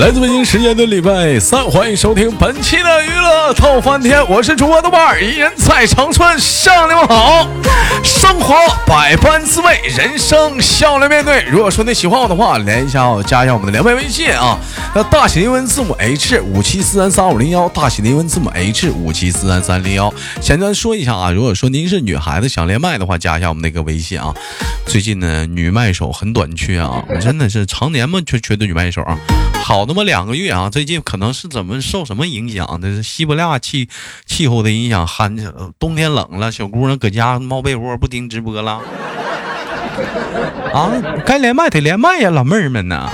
来自北京时间的礼拜三，欢迎收听本期的娱乐透翻天，我是主播豆瓣儿，一人在长春向你们好。生活百般滋味，人生笑来面对。如果说你喜欢我的话，连一下我，加一下我们的连麦微信啊，那大写英文字母 H 五七四三三五零幺，大写的英文字母 H 五七四三三零幺。简单说一下啊，如果说您是女孩子想连麦的话，加一下我们那个微信啊。最近呢，女麦手很短缺啊，真的是常年嘛缺缺的女麦手啊。好那么两个月啊，最近可能是怎么受什么影响的？是西伯利亚气气候的影响，寒冬天冷了，小姑娘搁家猫被窝不听直播了。啊，该连麦得连麦呀，老妹儿们呐！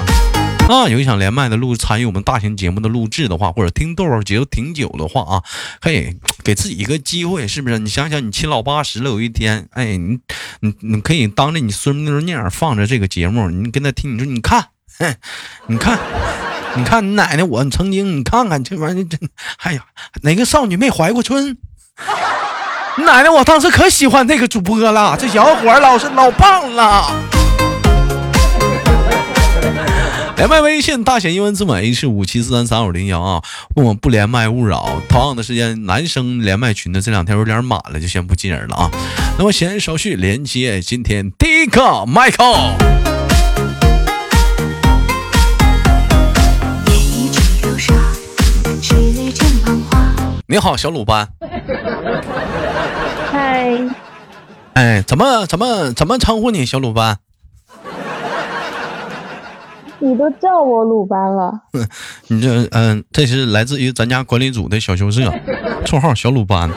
啊，有想连麦的录参与我们大型节目的录制的话，或者听豆豆节目挺久的话啊，嘿给自己一个机会，是不是？你想想，你七老八十了，有一天，哎，你你你可以当着你孙女那样放着这个节目，你跟他听，你说你看。哼，你看，你看你奶奶，我曾经，你看看这玩意儿，真，哎呀，哪个少女没怀过春？你 奶奶，我当时可喜欢那个主播了，这小伙老是老棒了。连麦微信大写英文字母 H 五七四三三五零幺啊，问我不连麦勿扰。同样的时间，男生连麦群的这两天有点满了，就先不进人了啊。那么闲言少叙，连接今天第一个 Michael。你好，小鲁班。嗨。哎，怎么怎么怎么称呼你，小鲁班？你都叫我鲁班了。你这嗯，这是来自于咱家管理组的小羞涩，绰号小鲁班。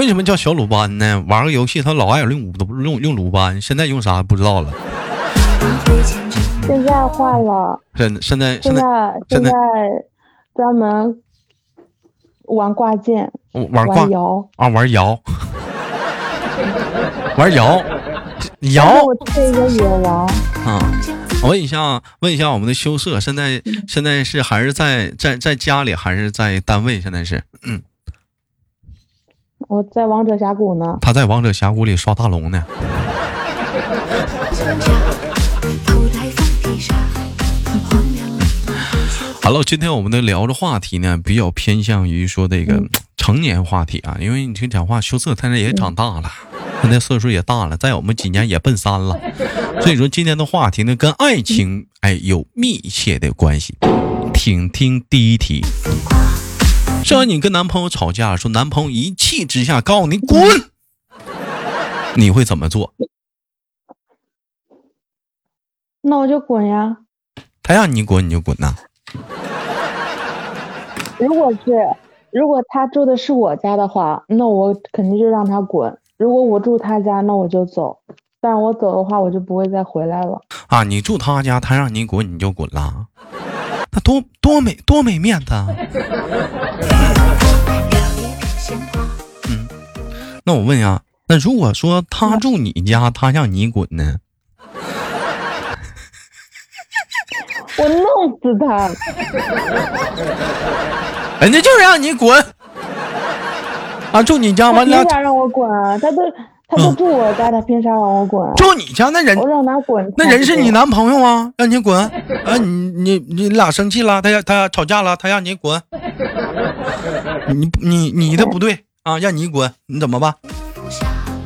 为什么叫小鲁班呢？玩个游戏，他老爱用鲁都用用鲁班，现在用啥不知道了。现在换了。现现在现在现在专门。玩挂件，玩挂摇啊，玩摇，玩摇，摇。我是一个野王啊！我问一下，问一下我们的羞涩，现在现在是还是在在在家里，还是在单位？现在是嗯。我在王者峡谷呢。他在王者峡谷里刷大龙呢。好了，今天我们的聊的话题呢，比较偏向于说这个成年话题啊，因为你听讲话，羞涩他那也长大了，他那岁数也大了，再有我们几年也奔三了，所以说今天的话题呢，跟爱情哎有密切的关系。请听第一题，说你跟男朋友吵架，说男朋友一气之下告诉你滚，你会怎么做？那我就滚呀。他让你滚你就滚呐。如果是，如果他住的是我家的话，那我肯定就让他滚；如果我住他家，那我就走。但我走的话，我就不会再回来了。啊，你住他家，他让你滚，你就滚了，那多多没多没面子。嗯，那我问呀，那如果说他住你家，他让你滚呢？我弄死他！人家就是让你滚啊！住你家完了，凭啥让我滚啊？他都他都住我家，他凭啥让我滚？住你家那人，我让他滚。那人是你男朋友啊，让你滚啊！你你你俩生气了，他他他吵架了，他让你滚。你你你的不对啊，让你滚，你怎么办？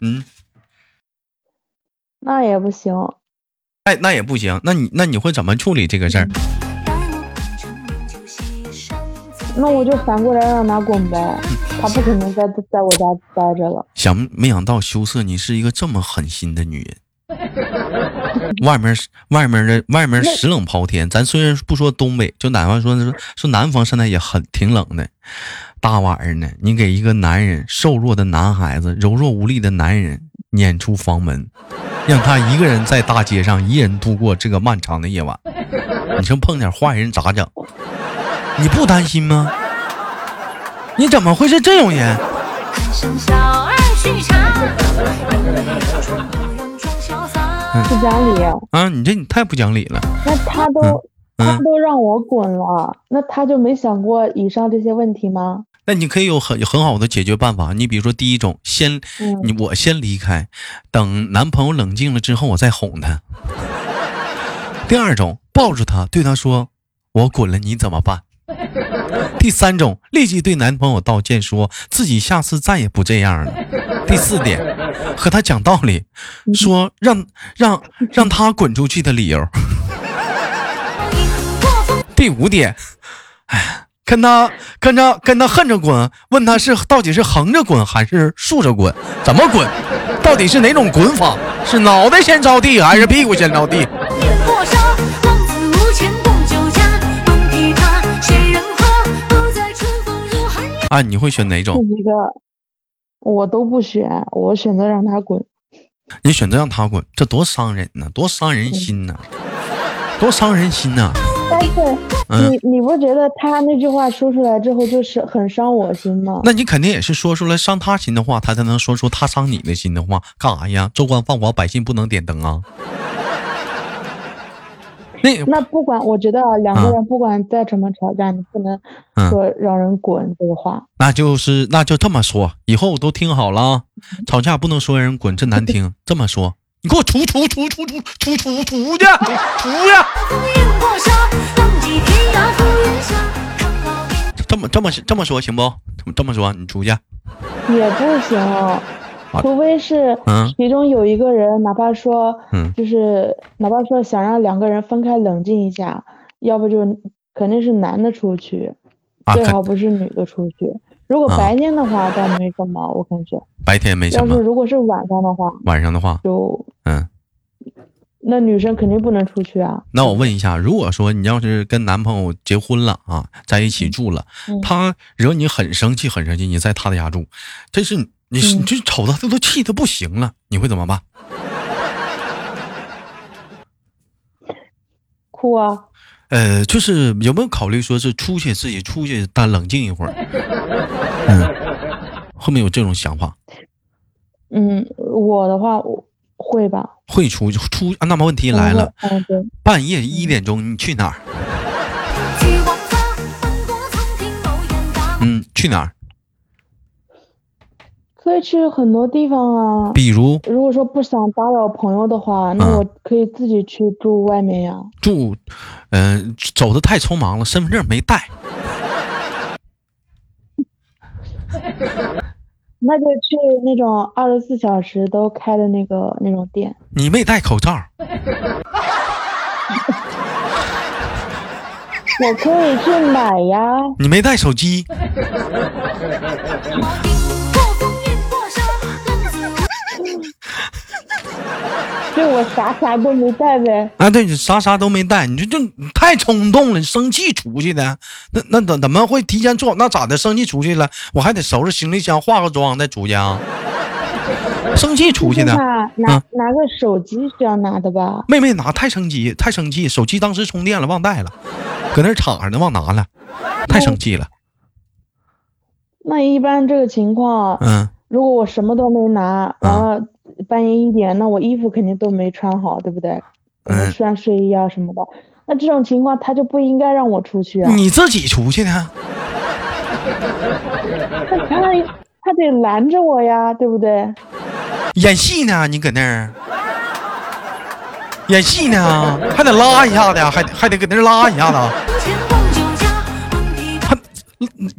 嗯，那也不行。哎，那也不行。那你那你会怎么处理这个事儿？那我就反过来让他滚呗，他不可能在在我家待着了。想没想到羞涩，你是一个这么狠心的女人。外面外面的外面十冷抛天，咱虽然不说东北，就哪怕说说南方，现在也很挺冷的。大晚上的，你给一个男人瘦弱的男孩子、柔弱无力的男人撵出房门。让他一个人在大街上一人度过这个漫长的夜晚，你说碰点坏人咋整？你不担心吗？你怎么会是这种人？不讲理啊！你这你太不讲理了。那他都他都让我滚了，那他就没想过以上这些问题吗？那你可以有很很好的解决办法。你比如说，第一种，先你我先离开，等男朋友冷静了之后，我再哄他。第二种，抱住他，对他说：“我滚了，你怎么办？” 第三种，立即对男朋友道歉，说自己下次再也不这样了。第四点，和他讲道理，说让让让他滚出去的理由。第五点，哎，跟他跟他跟他横着滚，问他是到底是横着滚还是竖着滚，怎么滚，到底是哪种滚法，是脑袋先着地还是屁股先着地？啊，你会选哪种？一个，我都不选，我选择让他滚。你选择让他滚，这多伤人呢，多伤人心呢，多伤人心呢。但是你你不觉得他那句话说出来之后就是很伤我心吗？那你肯定也是说出来伤他心的话，他才能说出他伤你的心的话。干啥呀？州官放火，百姓不能点灯啊。那那不管，我觉得两个人不管再怎么吵架，你不能说让人滚这个话。那就是那就这么说，以后都听好了，吵架不能说人滚，这难听。这么说，你给我出出出出出出出出去，出去。这么这么这么说行不？这么说你出去。也不行。除非是其中有一个人，哪怕说，就是哪怕说想让两个人分开冷静一下，要不就肯定是男的出去，最好不是女的出去。如果白天的话倒没什么，我感觉白天没什么。要是如果是晚上的话，晚上的话就嗯，那女生肯定不能出去啊。那我问一下，如果说你要是跟男朋友结婚了啊，在一起住了，他惹你很生气很生气，你在他的家住，这是。你你就瞅他，他都气的不行了，你会怎么办？哭啊！呃，就是有没有考虑说是出去自己出去，但冷静一会儿？嗯，后面有这种想法？嗯，我的话会吧。会出出？那么问题来了，半夜一点钟你去哪儿？嗯，去哪儿？可以去很多地方啊，比如，如果说不想打扰朋友的话，那我可以自己去住外面呀。住，嗯，走的太匆忙了，身份证没带。那就去那种二十四小时都开的那个那种店。你没戴口罩。我可以去买呀。你没带手机。就我啥啥都没带呗。啊，对，你啥啥都没带，你这这太冲动了，你生气出去的。那那怎怎么会提前做？那咋的？生气出去了，我还得收拾行李箱，化个妆再出去啊？生气出去的。拿拿个手机是要拿的吧？妹妹拿，太生气，太生气，手机当时充电了，忘带了，搁那插着呢，忘拿了，太生气了。那一般这个情况，嗯，如果我什么都没拿，然后。半夜一点，那我衣服肯定都没穿好，对不对？嗯。穿睡衣啊什么的，那这种情况他就不应该让我出去啊。你自己出去呢。他他得拦着我呀，对不对？演戏呢，你搁那儿演戏呢，还得拉一下子，还还得搁那拉一下子。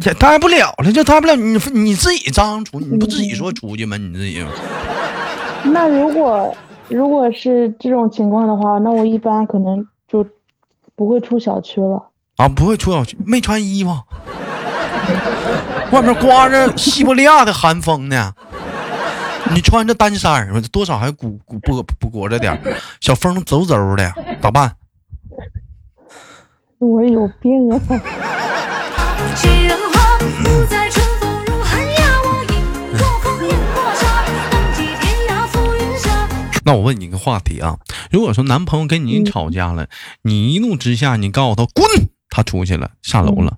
也待不了了，就待不了。你你自己张出，你不自己说出去吗？你自己。那如果如果是这种情况的话，那我一般可能就不会出小区了。啊，不会出小区，没穿衣服，外面刮着西伯利亚的寒风呢。你穿着单衫多少还鼓鼓不不裹着点小风嗖嗖的，咋办？我有病啊！那我问你一个话题啊，如果说男朋友跟你吵架了，你一怒之下你告诉他滚，他出去了下楼了，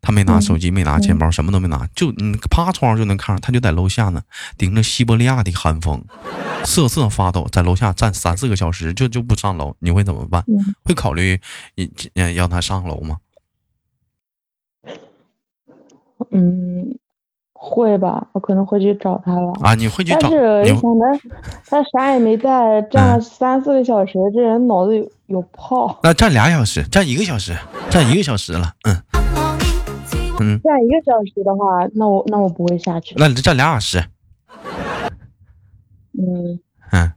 他没拿手机没拿钱包什么都没拿，就你趴窗户就能看，他就在楼下呢，顶着西伯利亚的寒风，瑟瑟发抖，在楼下站三四个小时就就不上楼，你会怎么办？会考虑你让他上楼吗？嗯。会吧，我可能会去找他了啊！你会去找？但是想的，他啥也没带，站了三四个小时，这人脑子有泡。那站俩小时，站一个小时，站一个小时了，嗯嗯。站一个小时的话，那我那我不会下去。那你站俩小时。嗯嗯，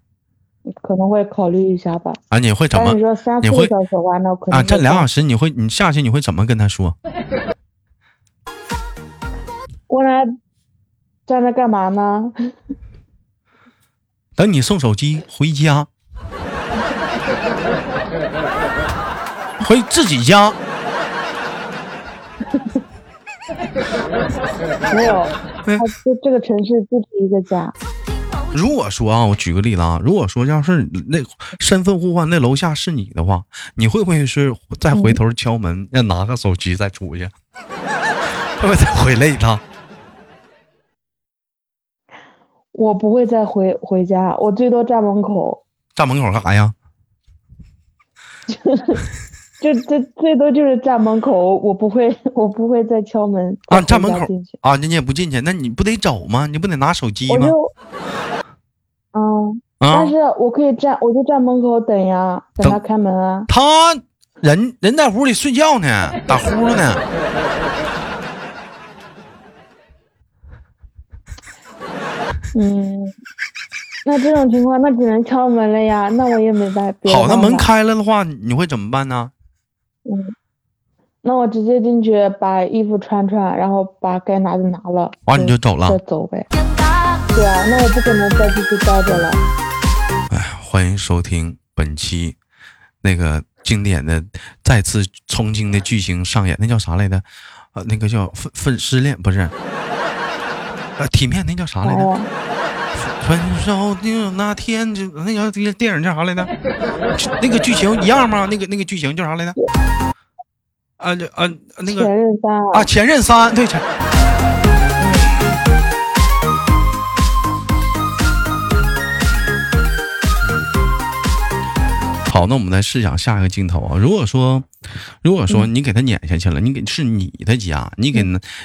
可能会考虑一下吧。啊，你会怎么？你说三四个小时的话，那可能啊，站俩小时，你会你下去你会怎么跟他说？我俩站着干嘛呢？等你送手机回家，回自己家。没有，他这这个城市不止一个家。如果说啊，我举个例子啊，如果说要是那身份互换，那楼下是你的话，你会不会是再回头敲门，要拿个手机再出去？会不会再回来一趟？我不会再回回家，我最多站门口。站门口干啥呀？就最最多就是站门口，我不会，我不会再敲门啊。站门口啊，你也不进去，那你不得走吗？你不得拿手机吗？嗯，但是我可以站，我就站门口等呀，等他开门啊。他人人在屋里睡觉呢，打呼噜呢。嗯，那这种情况那只能敲门了呀，那我也没办法。好，那门开了的话，你会怎么办呢？嗯，那我直接进去把衣服穿穿，然后把该拿的拿了，完你就走了，再走呗。对啊，那我不可能再继续待着了。哎，欢迎收听本期那个经典的再次冲经的剧情上演，那叫啥来着？呃，那个叫分分失恋不是？呃，体面那叫啥来着？分手的那天就那个电影叫啥来着？那个剧情一样吗？那个那个剧情叫啥来着？啊啊那个前任三啊前任三对前。好，那我们再试想下一个镜头啊。如果说，如果说你给他撵下去了，你给是你的家，你给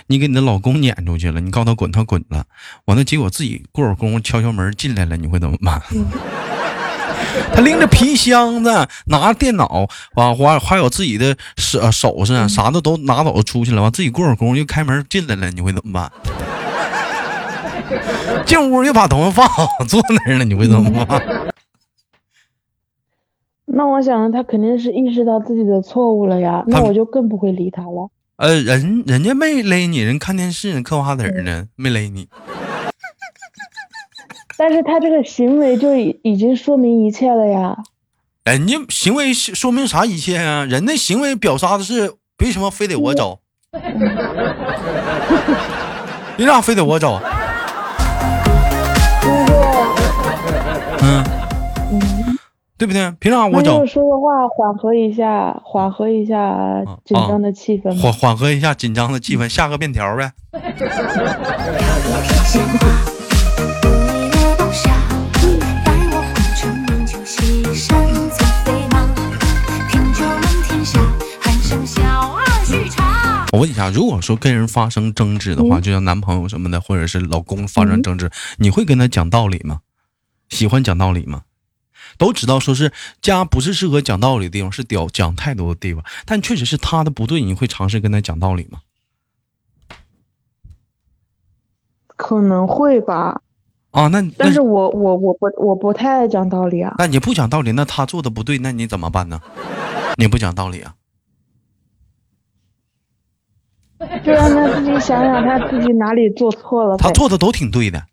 你给你的老公撵出去了，你告诉他滚，他滚了，完了结果自己过会儿功夫敲敲门进来了，你会怎么办？他拎着皮箱子，拿着电脑，完还还有自己的手首饰，啥的都拿走出去了，完自己过会儿功夫又开门进来了，你会怎么办？进屋又把东西放好坐那儿了，你会怎么办？那我想他肯定是意识到自己的错误了呀，那我就更不会理他了。呃，人人家没勒你，人看电视嗑瓜子呢，没勒你。但是他这个行为就已已经说明一切了呀。人家行为说明啥一切啊？人的行为表达的是为什么非得我走？你咋非得我走？嗯。对不对？凭啥我走？说的话缓和一下，缓和一下紧张的气氛。缓缓和一下紧张的气氛，下个面条呗。我问一下，如果说跟人发生争执的话，就像男朋友什么的，或者是老公发生争执，你会跟他讲道理吗？喜欢讲道理吗？都知道说是家不是适合讲道理的地方，是屌讲太多的地方。但确实是他的不对，你会尝试跟他讲道理吗？可能会吧。啊，那但是我我我不我不太爱讲道理啊。那你不讲道理，那他做的不对，那你怎么办呢？你不讲道理啊？就让他自己想想他自己哪里做错了。他做的都挺对的。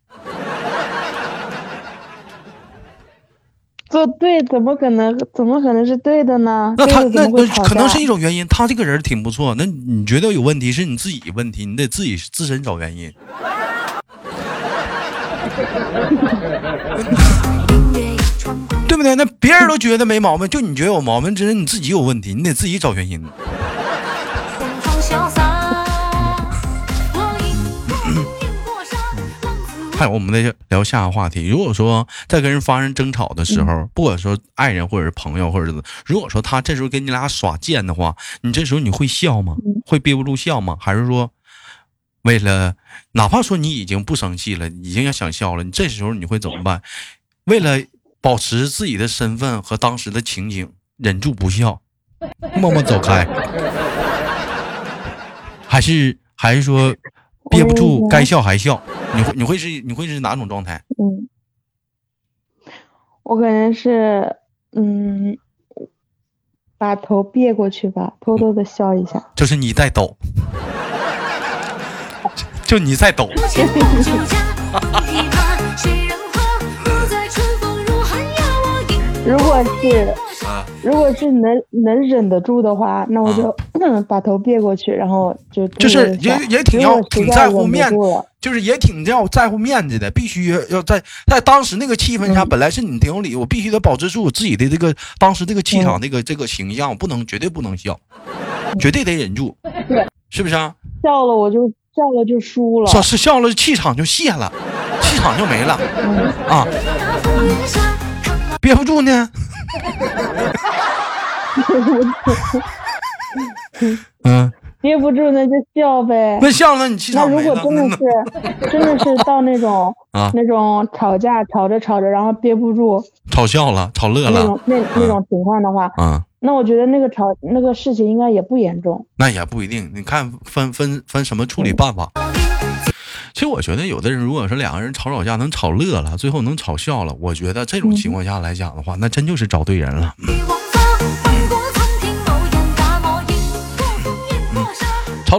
做对怎么可能？怎么可能是对的呢？那他那那可能是一种原因。他这个人挺不错，那你觉得有问题是你自己问题，你得自己自身找原因，对不对？那别人都觉得没毛病，就你觉得有毛病，只是你自己有问题，你得自己找原因。还有，我们再聊下个话题。如果说在跟人发生争吵的时候，不管说爱人或者是朋友，或者是如果说他这时候跟你俩耍贱的话，你这时候你会笑吗？会憋不住笑吗？还是说，为了哪怕说你已经不生气了，已经要想笑了，你这时候你会怎么办？为了保持自己的身份和当时的情景，忍住不笑，默默走开，还是还是说憋不住该笑还笑？你会你会是你会是哪种状态？嗯，我可能是嗯，把头别过去吧，偷偷的笑一下。就是你在抖，就你在抖。如果是，如果是能能忍得住的话，那我就 把头别过去，然后就就是也也挺要挺在乎面，就是也挺要在乎面子的，必须要在在当时那个气氛下，本来是你挺有理，我必须得保持住我自己的这个当时这个气场，这个这个形象，不能绝对不能笑，绝对得忍住，是不是啊？笑了我就笑了就输了，是笑了气场就泄了，气场就没了啊。憋不住呢，嗯，憋不住那就笑呗。那笑了你气场那如果真的是，真的是到那种啊那种吵架吵着吵着，然后憋不住，吵笑了，吵乐了那种那那种情况的话，嗯，那我觉得那个吵那个事情应该也不严重。那也不一定，你看分分分什么处理办法。其实我觉得，有的人如果说两个人吵吵架能吵乐了，最后能吵笑了，我觉得这种情况下来讲的话，那真就是找对人了。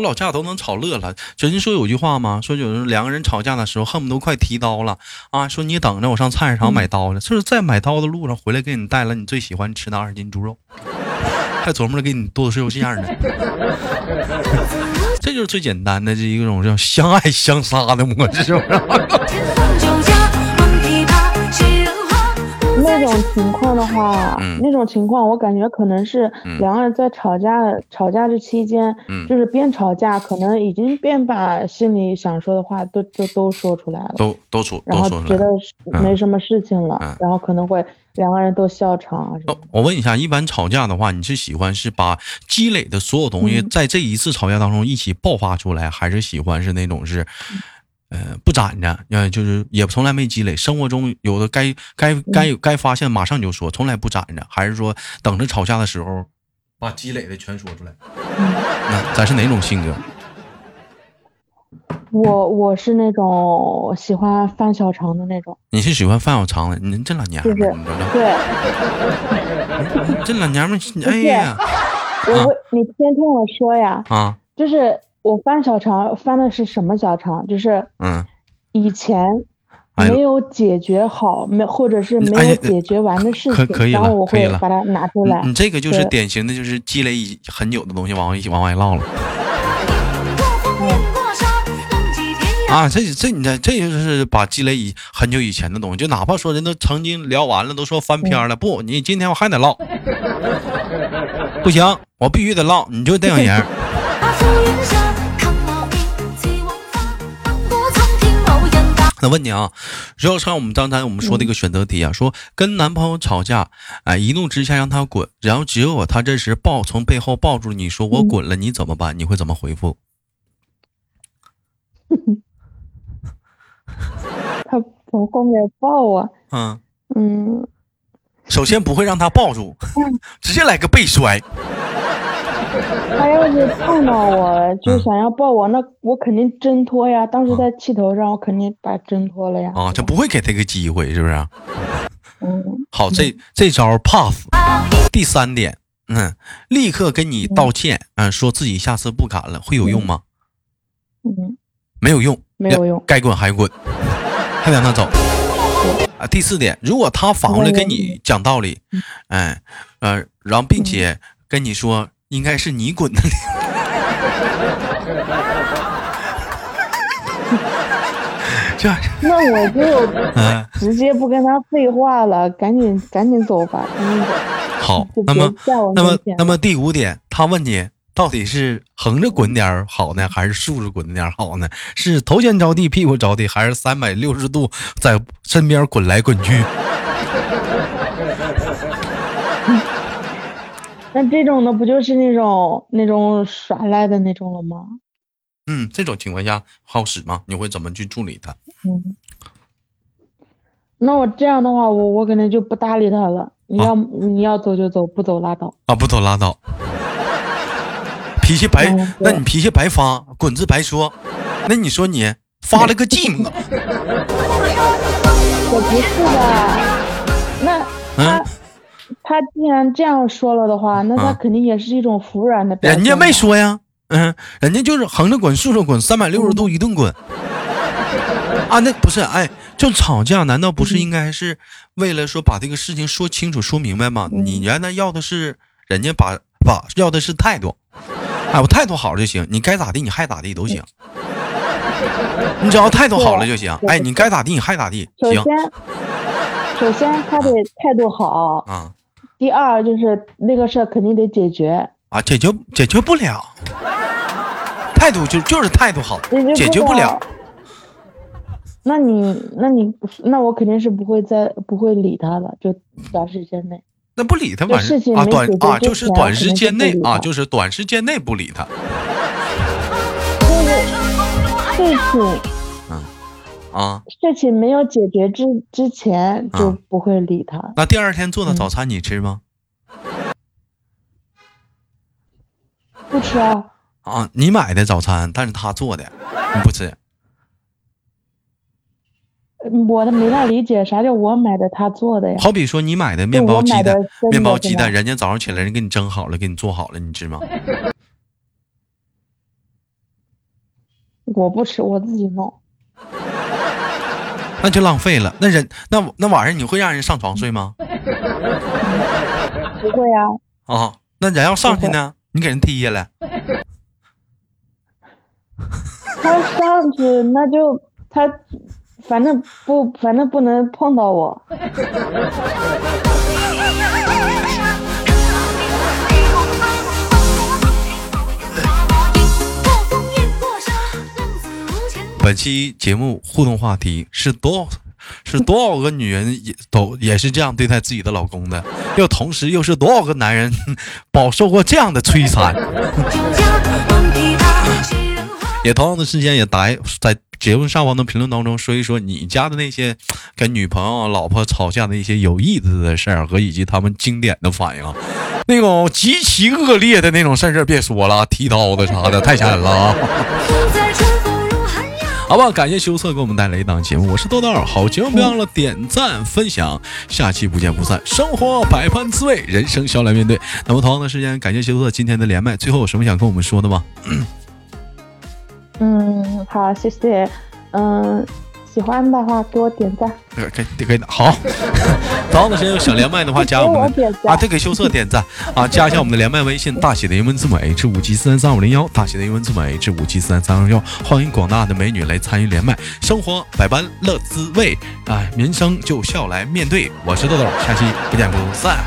吵老架都能吵乐了，真说有句话吗？说有人两个人吵架的时候，恨不得快提刀了啊！说你等着，我上菜市场买刀了。就是在买刀的路上回来，给你带了你最喜欢吃的二斤猪肉，还琢磨着给你剁碎肉馅呢。这就是最简单的这一种叫相爱相杀的模式，是不是？情况的话，那种情况我感觉可能是两个人在吵架吵架这期间，就是边吵架，可能已经边把心里想说的话都都都说出来了，都都说，然后觉得没什么事情了，然后可能会。两个人都笑场。我问一下，一般吵架的话，你是喜欢是把积累的所有东西在这一次吵架当中一起爆发出来，还是喜欢是那种是，呃，不攒着，呃，就是也从来没积累。生活中有的该该该该发现马上就说，从来不攒着，还是说等着吵架的时候把积累的全说出来？那咱是哪种性格？我我是那种喜欢范小长的那种。你是喜欢范小长的？你这老娘们儿，对，这老娘们儿，哎呀，我我你先听我说呀，啊，就是我翻小肠翻的是什么小肠？就是嗯，以前没有解决好，没或者是没有解决完的事情，然后我会把它拿出来。你这个就是典型的，就是积累很久的东西往一起往外唠了。啊，这这你这这就是把积累以很久以前的东西，就哪怕说人都曾经聊完了，都说翻篇了，不，你今天我还得唠，不行，我必须得唠，你就这样人。那问你啊，要像我们刚才我们说的一个选择题啊，说跟男朋友吵架，哎，一怒之下让他滚，然后结果他这时抱从背后抱住你说我滚了，你怎么办？你会怎么回复？他从后面抱我，嗯嗯，首先不会让他抱住，直接来个背摔。他要是碰到我就想要抱我，那我肯定挣脱呀。当时在气头上，我肯定把挣脱了呀。啊，就不会给他个机会，是不是？嗯。好，这这招 pass。第三点，嗯，立刻跟你道歉，嗯，说自己下次不敢了，会有用吗？嗯，没有用，没有用，该滚还滚。还让他走啊！第四点，如果他反过来跟你讲道理，哎，呃，然后并且跟你说应该是你滚的，这那我就直接不跟他废话了，赶紧赶紧走吧，赶紧走。好，那么那么那么第五点，他问你。到底是横着滚点好呢，还是竖着滚点好呢？是头先着地屁股着地，还是三百六十度在身边滚来滚去？那这种的不就是那种那种耍赖的那种了吗？嗯，这种情况下好使吗？你会怎么去处理他？嗯，那我这样的话，我我可能就不搭理他了。你要你要走就走，不走拉倒啊！不走拉倒。脾气白，那你脾气白发，滚字白说。那你说你发了个寂寞？我不是的。那他他既然这样说了的话，那他肯定也是一种服软的。人家没说呀，嗯，人家就是横着滚，竖着滚，三百六十度一顿滚。啊，那不是哎，就吵架，难道不是应该是为了说把这个事情说清楚、说明白吗？你原来要的是人家把把要的是态度。哎，我态度好就行，你该咋地，你还咋地都行。你只要态度好了就行。哎，你该咋地，你还咋地。首先，首先他得态度好啊。第二就是那个事儿肯定得解决啊，解决解决不了。态度就就是态度好，解决不了。那你那你那我肯定是不会再不会理他的，就短时间内。那不理他，反正啊短啊就是短时间内啊就是短时间内不理他。事情，嗯啊，事情没有解决之之前就不会理他。那第二天做的早餐你吃吗？不吃啊。啊，你买的早餐，但是他做的，你不吃。我的没太理解啥叫我买的他做的呀？好比说你买的面包鸡蛋，面包鸡蛋，人家早上起来人给你蒸好了，给你做好了，你吃吗？我不吃，我自己弄。那就浪费了。那人那那晚上你会让人上床睡吗？不会呀。啊，那人要上去呢？你给人踢下来。他上去那就他。反正不，反正不能碰到我。本期节目互动话题是多，是多少个女人也都也是这样对待自己的老公的？又同时又是多少个男人饱受过这样的摧残？也同样的时间也答在。节目上方的评论当中说一说你家的那些跟女朋友、老婆吵架的一些有意思的事儿和以及他们经典的反应，那种极其恶劣的那种事儿别说了，剃刀子啥的太吓人了啊。好吧，感谢羞涩给我们带来一档节目，我是豆豆，好节目别忘了点赞分享，下期不见不散。生活百般滋味，人生笑来面对。那么同样的时间，感谢羞涩今天的连麦，最后有什么想跟我们说的吗？嗯，好，谢谢。嗯，喜欢的话给我点赞。可以，可以的。好，早上的时间有想连麦的话，加我们的啊，对，给羞涩点赞啊，加一下我们的连麦微信，大写的英文字母 H 五七四三三五零幺，大写的英文字母 H 五七四三三二幺，欢迎广大的美女来参与连麦。生活百般乐滋味，哎，民生就笑来面对。我是豆豆，下期不见不散。